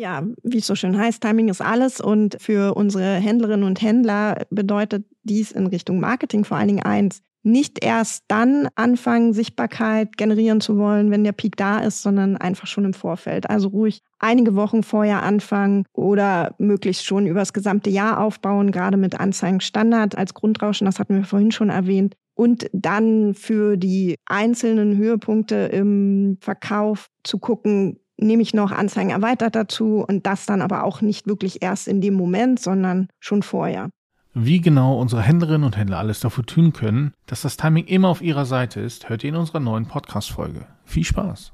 Ja, wie es so schön heißt, Timing ist alles. Und für unsere Händlerinnen und Händler bedeutet dies in Richtung Marketing vor allen Dingen eins, nicht erst dann anfangen, Sichtbarkeit generieren zu wollen, wenn der Peak da ist, sondern einfach schon im Vorfeld. Also ruhig einige Wochen vorher anfangen oder möglichst schon über das gesamte Jahr aufbauen, gerade mit Anzeigenstandard als Grundrauschen, das hatten wir vorhin schon erwähnt. Und dann für die einzelnen Höhepunkte im Verkauf zu gucken, nehme ich noch Anzeigen erweitert dazu und das dann aber auch nicht wirklich erst in dem Moment, sondern schon vorher. Wie genau unsere Händlerinnen und Händler alles dafür tun können, dass das Timing immer auf ihrer Seite ist, hört ihr in unserer neuen Podcast-Folge. Viel Spaß!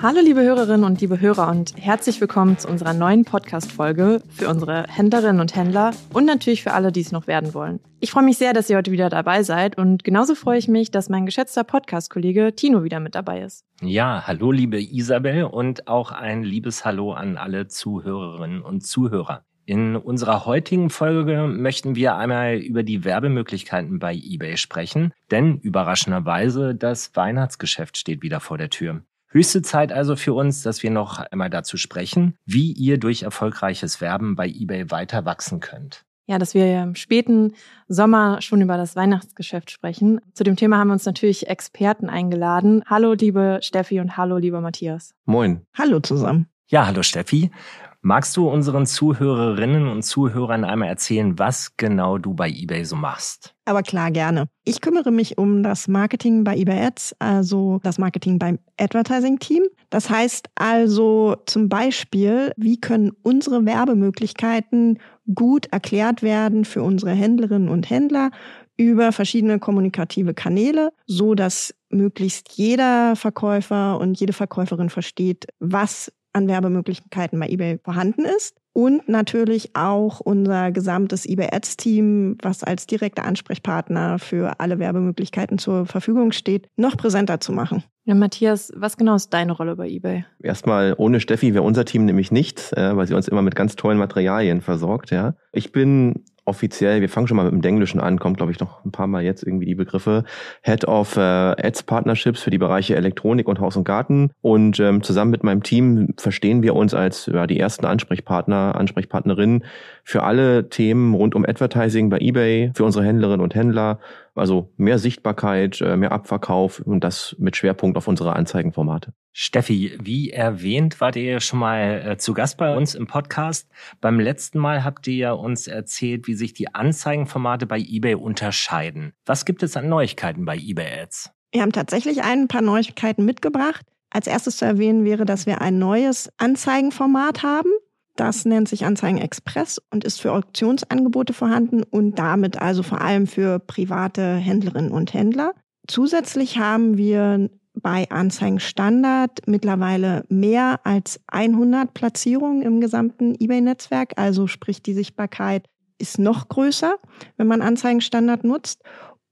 Hallo liebe Hörerinnen und liebe Hörer und herzlich willkommen zu unserer neuen Podcast-Folge für unsere Händlerinnen und Händler und natürlich für alle, die es noch werden wollen. Ich freue mich sehr, dass ihr heute wieder dabei seid und genauso freue ich mich, dass mein geschätzter Podcast-Kollege Tino wieder mit dabei ist. Ja, hallo liebe Isabel und auch ein liebes Hallo an alle Zuhörerinnen und Zuhörer. In unserer heutigen Folge möchten wir einmal über die Werbemöglichkeiten bei eBay sprechen, denn überraschenderweise das Weihnachtsgeschäft steht wieder vor der Tür. Höchste Zeit also für uns, dass wir noch einmal dazu sprechen, wie ihr durch erfolgreiches Werben bei eBay weiter wachsen könnt. Ja, dass wir im späten Sommer schon über das Weihnachtsgeschäft sprechen. Zu dem Thema haben wir uns natürlich Experten eingeladen. Hallo, liebe Steffi und hallo, lieber Matthias. Moin. Hallo zusammen. Ja, hallo Steffi. Magst du unseren Zuhörerinnen und Zuhörern einmal erzählen, was genau du bei eBay so machst? Aber klar, gerne. Ich kümmere mich um das Marketing bei eBay Ads, also das Marketing beim Advertising-Team. Das heißt also zum Beispiel, wie können unsere Werbemöglichkeiten gut erklärt werden für unsere Händlerinnen und Händler über verschiedene kommunikative Kanäle, so dass möglichst jeder Verkäufer und jede Verkäuferin versteht, was an Werbemöglichkeiten bei eBay vorhanden ist. Und natürlich auch unser gesamtes eBay Ads Team, was als direkter Ansprechpartner für alle Werbemöglichkeiten zur Verfügung steht, noch präsenter zu machen. Ja, Matthias, was genau ist deine Rolle bei eBay? Erstmal, ohne Steffi wäre unser Team nämlich nichts, weil sie uns immer mit ganz tollen Materialien versorgt. Ja. Ich bin offiziell, wir fangen schon mal mit dem Denglischen an, kommt glaube ich noch ein paar Mal jetzt irgendwie die Begriffe, Head of äh, Ads Partnerships für die Bereiche Elektronik und Haus und Garten. Und ähm, zusammen mit meinem Team verstehen wir uns als ja, die ersten Ansprechpartner, Ansprechpartnerinnen für alle Themen rund um Advertising bei eBay, für unsere Händlerinnen und Händler. Also mehr Sichtbarkeit, äh, mehr Abverkauf und das mit Schwerpunkt auf unsere Anzeigenformate. Steffi, wie erwähnt, wart ihr schon mal äh, zu Gast bei uns im Podcast. Beim letzten Mal habt ihr ja uns erzählt, wie sich die Anzeigenformate bei eBay unterscheiden. Was gibt es an Neuigkeiten bei eBay Ads? Wir haben tatsächlich ein paar Neuigkeiten mitgebracht. Als erstes zu erwähnen wäre, dass wir ein neues Anzeigenformat haben. Das nennt sich Anzeigen Express und ist für Auktionsangebote vorhanden und damit also vor allem für private Händlerinnen und Händler. Zusätzlich haben wir bei Anzeigen Standard mittlerweile mehr als 100 Platzierungen im gesamten eBay-Netzwerk. Also sprich, die Sichtbarkeit ist noch größer, wenn man Anzeigen Standard nutzt.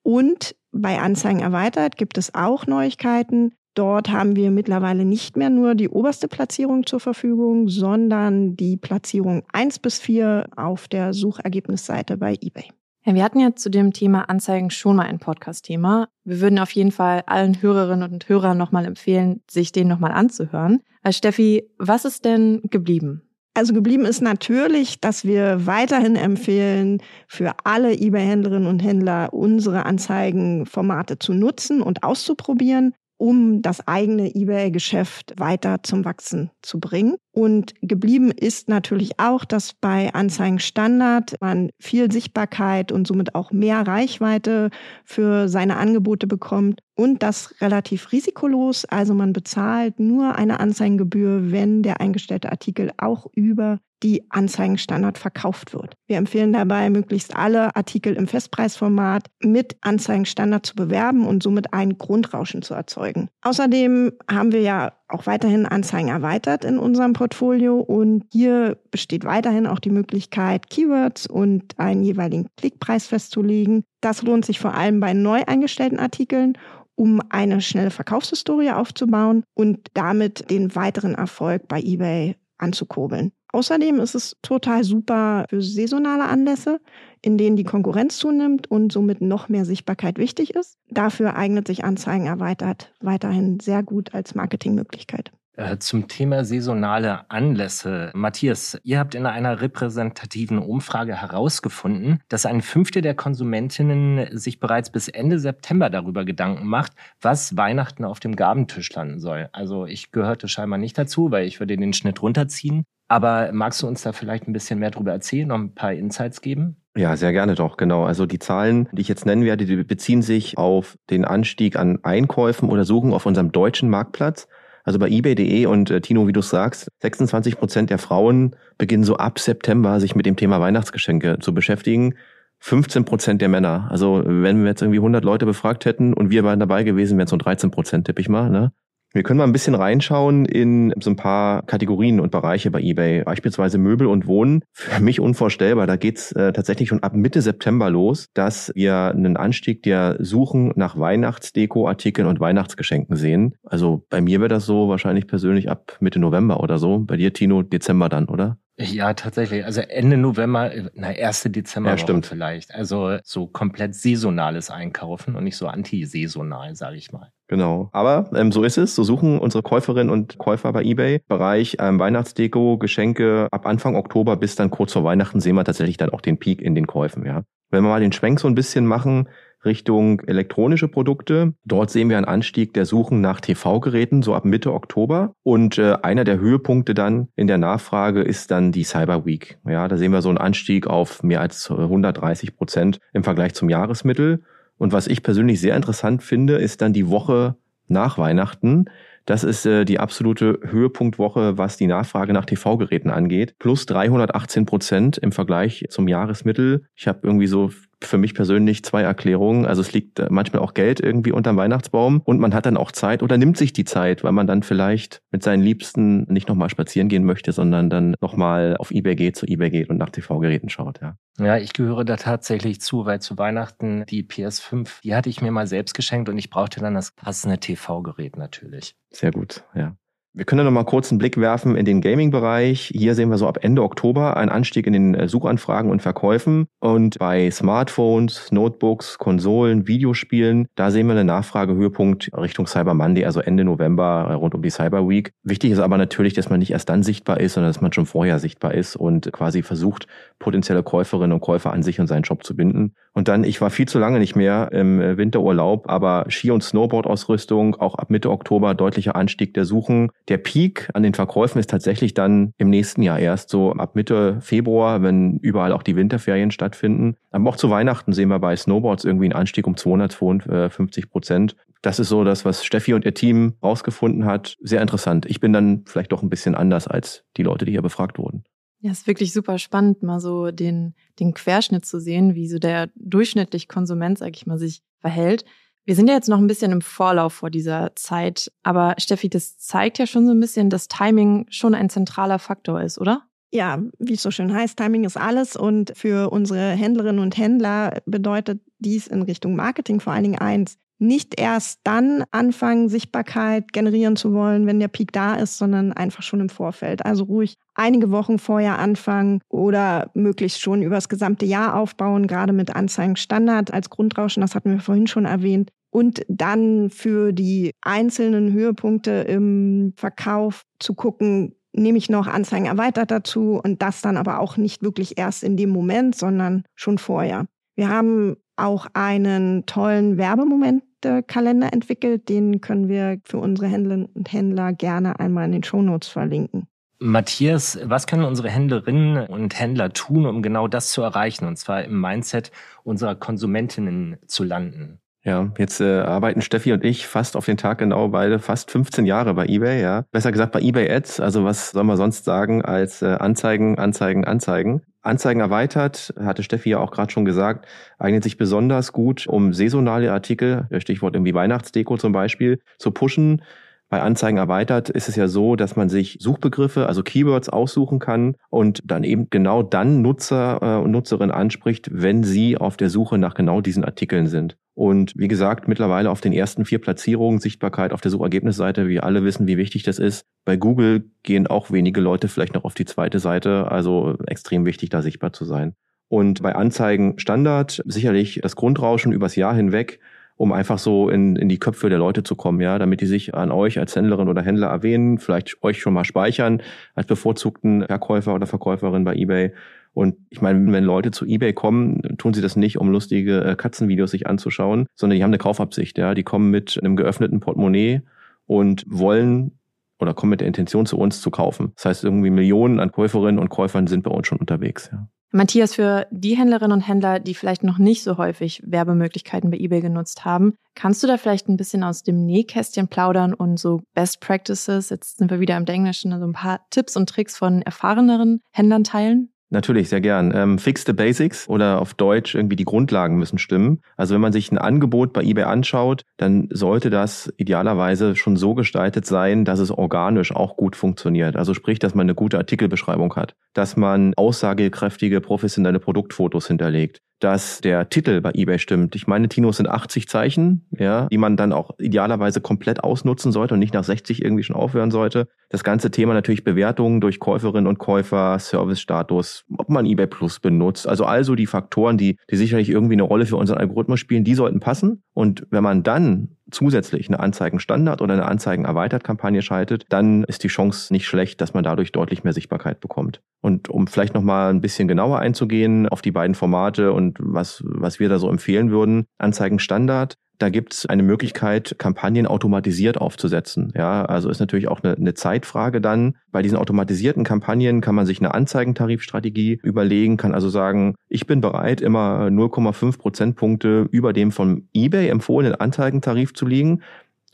Und bei Anzeigen erweitert gibt es auch Neuigkeiten. Dort haben wir mittlerweile nicht mehr nur die oberste Platzierung zur Verfügung, sondern die Platzierung 1 bis 4 auf der Suchergebnisseite bei eBay. Ja, wir hatten ja zu dem Thema Anzeigen schon mal ein Podcast-Thema. Wir würden auf jeden Fall allen Hörerinnen und Hörern nochmal empfehlen, sich den nochmal anzuhören. Also Steffi, was ist denn geblieben? Also geblieben ist natürlich, dass wir weiterhin empfehlen, für alle eBay-Händlerinnen und Händler unsere Anzeigenformate zu nutzen und auszuprobieren um das eigene eBay-Geschäft weiter zum Wachsen zu bringen. Und geblieben ist natürlich auch, dass bei Anzeigen Standard man viel Sichtbarkeit und somit auch mehr Reichweite für seine Angebote bekommt und das relativ risikolos. Also man bezahlt nur eine Anzeigengebühr, wenn der eingestellte Artikel auch über die Anzeigenstandard verkauft wird. Wir empfehlen dabei, möglichst alle Artikel im Festpreisformat mit Anzeigenstandard zu bewerben und somit ein Grundrauschen zu erzeugen. Außerdem haben wir ja auch weiterhin Anzeigen erweitert in unserem Portfolio und hier besteht weiterhin auch die Möglichkeit, Keywords und einen jeweiligen Klickpreis festzulegen. Das lohnt sich vor allem bei neu eingestellten Artikeln um eine schnelle Verkaufshistorie aufzubauen und damit den weiteren Erfolg bei eBay anzukurbeln. Außerdem ist es total super für saisonale Anlässe, in denen die Konkurrenz zunimmt und somit noch mehr Sichtbarkeit wichtig ist. Dafür eignet sich Anzeigen erweitert weiterhin sehr gut als Marketingmöglichkeit. Äh, zum Thema saisonale Anlässe. Matthias, ihr habt in einer repräsentativen Umfrage herausgefunden, dass ein Fünftel der Konsumentinnen sich bereits bis Ende September darüber Gedanken macht, was Weihnachten auf dem Gabentisch landen soll. Also ich gehörte scheinbar nicht dazu, weil ich würde den Schnitt runterziehen. Aber magst du uns da vielleicht ein bisschen mehr darüber erzählen, noch ein paar Insights geben? Ja, sehr gerne doch, genau. Also die Zahlen, die ich jetzt nennen werde, die beziehen sich auf den Anstieg an Einkäufen oder Suchen auf unserem deutschen Marktplatz. Also bei eBay.de und äh, Tino, wie du sagst, 26 Prozent der Frauen beginnen so ab September sich mit dem Thema Weihnachtsgeschenke zu beschäftigen. 15 Prozent der Männer. Also wenn wir jetzt irgendwie 100 Leute befragt hätten und wir waren dabei gewesen, wären es so 13 Prozent, tippe ich mal. Ne? Wir können mal ein bisschen reinschauen in so ein paar Kategorien und Bereiche bei eBay. Beispielsweise Möbel und Wohnen. Für mich unvorstellbar. Da geht's äh, tatsächlich schon ab Mitte September los, dass wir einen Anstieg der Suchen nach Weihnachtsdeko-Artikeln und Weihnachtsgeschenken sehen. Also bei mir wäre das so wahrscheinlich persönlich ab Mitte November oder so. Bei dir, Tino, Dezember dann, oder? Ja, tatsächlich. Also Ende November, na, erste Dezember ja, stimmt. vielleicht. Also so komplett saisonales Einkaufen und nicht so antisaisonal, sage ich mal. Genau. Aber ähm, so ist es. So suchen unsere Käuferinnen und Käufer bei eBay. Bereich ähm, Weihnachtsdeko, Geschenke ab Anfang Oktober bis dann kurz vor Weihnachten sehen wir tatsächlich dann auch den Peak in den Käufen, ja. Wenn wir mal den Schwenk so ein bisschen machen, Richtung elektronische Produkte. Dort sehen wir einen Anstieg der Suchen nach TV-Geräten so ab Mitte Oktober. Und äh, einer der Höhepunkte dann in der Nachfrage ist dann die Cyber Week. Ja, da sehen wir so einen Anstieg auf mehr als 130 Prozent im Vergleich zum Jahresmittel. Und was ich persönlich sehr interessant finde, ist dann die Woche nach Weihnachten. Das ist äh, die absolute Höhepunktwoche, was die Nachfrage nach TV-Geräten angeht. Plus 318 Prozent im Vergleich zum Jahresmittel. Ich habe irgendwie so für mich persönlich zwei Erklärungen. Also es liegt äh, manchmal auch Geld irgendwie unterm Weihnachtsbaum und man hat dann auch Zeit oder nimmt sich die Zeit, weil man dann vielleicht mit seinen Liebsten nicht nochmal spazieren gehen möchte, sondern dann nochmal auf Ebay geht, zu Ebay geht und nach TV-Geräten schaut, ja. Ja, ich gehöre da tatsächlich zu, weil zu Weihnachten die PS5, die hatte ich mir mal selbst geschenkt und ich brauchte dann das passende TV-Gerät natürlich. Sehr gut, ja. Wir können noch mal kurz einen Blick werfen in den Gaming-Bereich. Hier sehen wir so ab Ende Oktober einen Anstieg in den äh, Suchanfragen und Verkäufen. Und bei Smartphones, Notebooks, Konsolen, Videospielen, da sehen wir einen Nachfragehöhepunkt Richtung Cyber Monday, also Ende November äh, rund um die Cyber Week. Wichtig ist aber natürlich, dass man nicht erst dann sichtbar ist, sondern dass man schon vorher sichtbar ist und quasi versucht, potenzielle Käuferinnen und Käufer an sich und seinen Job zu binden. Und dann, ich war viel zu lange nicht mehr im äh, Winterurlaub, aber Ski- und Snowboard-Ausrüstung, auch ab Mitte Oktober deutlicher Anstieg der Suchen. Der Peak an den Verkäufen ist tatsächlich dann im nächsten Jahr erst so ab Mitte Februar, wenn überall auch die Winterferien stattfinden. Aber auch zu Weihnachten sehen wir bei Snowboards irgendwie einen Anstieg um 252 Prozent. Das ist so das, was Steffi und ihr Team rausgefunden hat. Sehr interessant. Ich bin dann vielleicht doch ein bisschen anders als die Leute, die hier befragt wurden. Ja, ist wirklich super spannend, mal so den, den Querschnitt zu sehen, wie so der durchschnittliche Konsument, sag ich mal, sich verhält. Wir sind ja jetzt noch ein bisschen im Vorlauf vor dieser Zeit, aber Steffi, das zeigt ja schon so ein bisschen, dass Timing schon ein zentraler Faktor ist, oder? Ja, wie es so schön heißt, Timing ist alles und für unsere Händlerinnen und Händler bedeutet dies in Richtung Marketing vor allen Dingen eins, nicht erst dann anfangen, Sichtbarkeit generieren zu wollen, wenn der Peak da ist, sondern einfach schon im Vorfeld. Also ruhig einige Wochen vorher anfangen oder möglichst schon über das gesamte Jahr aufbauen, gerade mit Anzeigen Standard als Grundrauschen, das hatten wir vorhin schon erwähnt. Und dann für die einzelnen Höhepunkte im Verkauf zu gucken, nehme ich noch Anzeigen erweitert dazu und das dann aber auch nicht wirklich erst in dem Moment, sondern schon vorher. Wir haben auch einen tollen Werbemomente-Kalender entwickelt. Den können wir für unsere Händlerinnen und Händler gerne einmal in den Shownotes verlinken. Matthias, was können unsere Händlerinnen und Händler tun, um genau das zu erreichen, und zwar im Mindset unserer Konsumentinnen zu landen? Ja, jetzt äh, arbeiten Steffi und ich fast auf den Tag genau beide fast 15 Jahre bei eBay, ja. Besser gesagt bei eBay Ads, also was soll man sonst sagen als äh, Anzeigen, Anzeigen, Anzeigen. Anzeigen erweitert, hatte Steffi ja auch gerade schon gesagt, eignet sich besonders gut, um saisonale Artikel, Stichwort irgendwie Weihnachtsdeko zum Beispiel, zu pushen. Bei Anzeigen erweitert ist es ja so, dass man sich Suchbegriffe, also Keywords aussuchen kann und dann eben genau dann Nutzer äh, und Nutzerinnen anspricht, wenn sie auf der Suche nach genau diesen Artikeln sind. Und wie gesagt, mittlerweile auf den ersten vier Platzierungen Sichtbarkeit auf der Suchergebnisseite. Wir alle wissen, wie wichtig das ist. Bei Google gehen auch wenige Leute vielleicht noch auf die zweite Seite. Also extrem wichtig, da sichtbar zu sein. Und bei Anzeigen Standard sicherlich das Grundrauschen übers Jahr hinweg, um einfach so in, in die Köpfe der Leute zu kommen, ja, damit die sich an euch als Händlerin oder Händler erwähnen, vielleicht euch schon mal speichern als bevorzugten Verkäufer oder Verkäuferin bei eBay und ich meine, wenn Leute zu eBay kommen, tun sie das nicht, um lustige äh, Katzenvideos sich anzuschauen, sondern die haben eine Kaufabsicht. Ja, die kommen mit einem geöffneten Portemonnaie und wollen oder kommen mit der Intention zu uns zu kaufen. Das heißt, irgendwie Millionen an Käuferinnen und Käufern sind bei uns schon unterwegs. Ja. Matthias, für die Händlerinnen und Händler, die vielleicht noch nicht so häufig Werbemöglichkeiten bei eBay genutzt haben, kannst du da vielleicht ein bisschen aus dem Nähkästchen plaudern und so Best Practices, jetzt sind wir wieder im Englischen, also ein paar Tipps und Tricks von erfahreneren Händlern teilen? Natürlich, sehr gern. Ähm, fix the Basics oder auf Deutsch irgendwie die Grundlagen müssen stimmen. Also wenn man sich ein Angebot bei eBay anschaut, dann sollte das idealerweise schon so gestaltet sein, dass es organisch auch gut funktioniert. Also sprich, dass man eine gute Artikelbeschreibung hat, dass man aussagekräftige professionelle Produktfotos hinterlegt, dass der Titel bei eBay stimmt. Ich meine, Tino sind 80 Zeichen, ja, die man dann auch idealerweise komplett ausnutzen sollte und nicht nach 60 irgendwie schon aufhören sollte. Das ganze Thema natürlich Bewertungen durch Käuferinnen und Käufer, Servicestatus, ob man eBay Plus benutzt. Also also die Faktoren, die, die sicherlich irgendwie eine Rolle für unseren Algorithmus spielen, die sollten passen. Und wenn man dann zusätzlich eine Anzeigenstandard oder eine Anzeigen-Erweitert-Kampagne schaltet, dann ist die Chance nicht schlecht, dass man dadurch deutlich mehr Sichtbarkeit bekommt. Und um vielleicht nochmal ein bisschen genauer einzugehen auf die beiden Formate und was, was wir da so empfehlen würden, Anzeigenstandard da gibt es eine Möglichkeit, Kampagnen automatisiert aufzusetzen. Ja, also ist natürlich auch eine, eine, Zeitfrage dann. Bei diesen automatisierten Kampagnen kann man sich eine Anzeigentarifstrategie überlegen, kann also sagen, ich bin bereit, immer 0,5 Prozentpunkte über dem von eBay empfohlenen Anzeigentarif zu liegen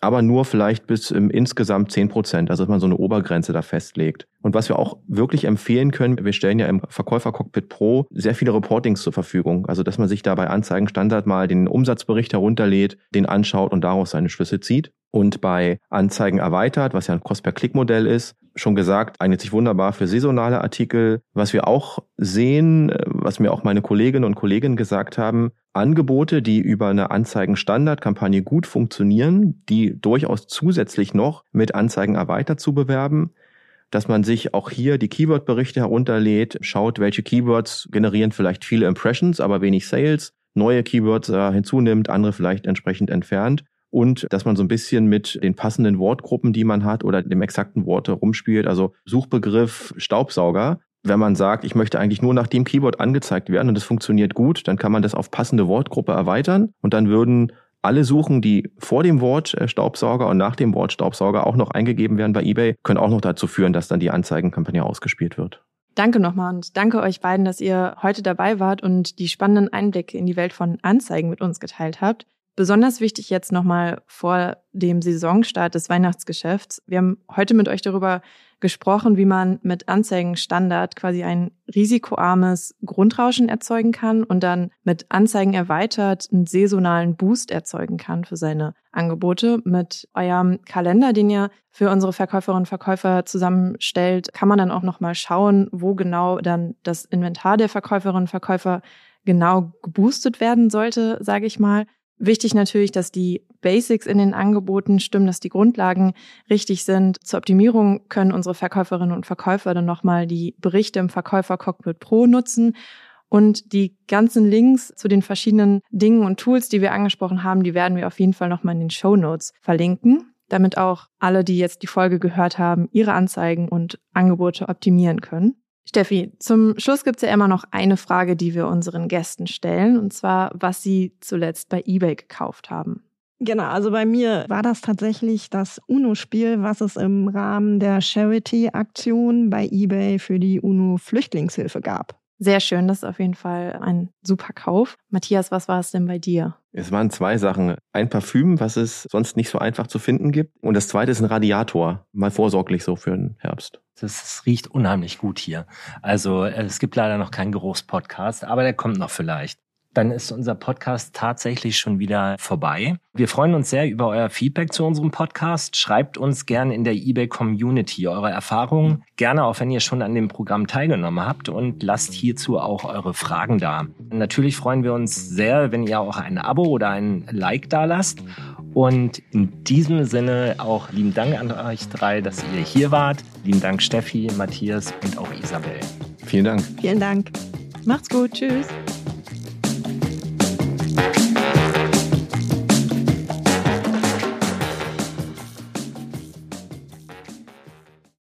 aber nur vielleicht bis im insgesamt 10 Prozent, also dass man so eine Obergrenze da festlegt. Und was wir auch wirklich empfehlen können, wir stellen ja im Verkäufer Cockpit Pro sehr viele Reportings zur Verfügung. Also dass man sich da bei Anzeigenstandard mal den Umsatzbericht herunterlädt, den anschaut und daraus seine Schlüsse zieht. Und bei Anzeigen erweitert, was ja ein Cost-per-Click-Modell ist, schon gesagt, eignet sich wunderbar für saisonale Artikel. Was wir auch sehen, was mir auch meine Kolleginnen und Kollegen gesagt haben, Angebote, die über eine Anzeigen-Standard-Kampagne gut funktionieren, die durchaus zusätzlich noch mit Anzeigen erweitert zu bewerben, dass man sich auch hier die Keyword-Berichte herunterlädt, schaut, welche Keywords generieren vielleicht viele Impressions, aber wenig Sales, neue Keywords äh, hinzunimmt, andere vielleicht entsprechend entfernt und dass man so ein bisschen mit den passenden Wortgruppen, die man hat oder dem exakten Wort rumspielt, also Suchbegriff Staubsauger. Wenn man sagt, ich möchte eigentlich nur nach dem Keyword angezeigt werden und das funktioniert gut, dann kann man das auf passende Wortgruppe erweitern und dann würden alle Suchen, die vor dem Wort äh, Staubsauger und nach dem Wort Staubsauger auch noch eingegeben werden bei eBay, können auch noch dazu führen, dass dann die Anzeigenkampagne ausgespielt wird. Danke nochmal und danke euch beiden, dass ihr heute dabei wart und die spannenden Einblicke in die Welt von Anzeigen mit uns geteilt habt. Besonders wichtig jetzt nochmal vor dem Saisonstart des Weihnachtsgeschäfts. Wir haben heute mit euch darüber gesprochen, wie man mit Anzeigenstandard quasi ein risikoarmes Grundrauschen erzeugen kann und dann mit Anzeigen erweitert einen saisonalen Boost erzeugen kann für seine Angebote. Mit eurem Kalender, den ihr für unsere Verkäuferinnen und Verkäufer zusammenstellt, kann man dann auch nochmal schauen, wo genau dann das Inventar der Verkäuferinnen und Verkäufer genau geboostet werden sollte, sage ich mal. Wichtig natürlich, dass die Basics in den Angeboten stimmen, dass die Grundlagen richtig sind. Zur Optimierung können unsere Verkäuferinnen und Verkäufer dann nochmal die Berichte im Verkäufer Cockpit Pro nutzen. Und die ganzen Links zu den verschiedenen Dingen und Tools, die wir angesprochen haben, die werden wir auf jeden Fall nochmal in den Show Notes verlinken, damit auch alle, die jetzt die Folge gehört haben, ihre Anzeigen und Angebote optimieren können. Steffi, zum Schluss gibt es ja immer noch eine Frage, die wir unseren Gästen stellen, und zwar, was sie zuletzt bei eBay gekauft haben. Genau, also bei mir war das tatsächlich das UNO-Spiel, was es im Rahmen der Charity-Aktion bei eBay für die UNO-Flüchtlingshilfe gab. Sehr schön, das ist auf jeden Fall ein super Kauf. Matthias, was war es denn bei dir? Es waren zwei Sachen. Ein Parfüm, was es sonst nicht so einfach zu finden gibt. Und das zweite ist ein Radiator. Mal vorsorglich so für den Herbst. Das riecht unheimlich gut hier. Also es gibt leider noch keinen Geruchspodcast, aber der kommt noch vielleicht. Dann ist unser Podcast tatsächlich schon wieder vorbei. Wir freuen uns sehr über euer Feedback zu unserem Podcast. Schreibt uns gerne in der eBay Community eure Erfahrungen, gerne auch wenn ihr schon an dem Programm teilgenommen habt und lasst hierzu auch eure Fragen da. Natürlich freuen wir uns sehr, wenn ihr auch ein Abo oder ein Like da lasst. Und in diesem Sinne auch lieben Dank an euch drei, dass ihr hier wart. Lieben Dank Steffi, Matthias und auch Isabel. Vielen Dank. Vielen Dank. Macht's gut. Tschüss.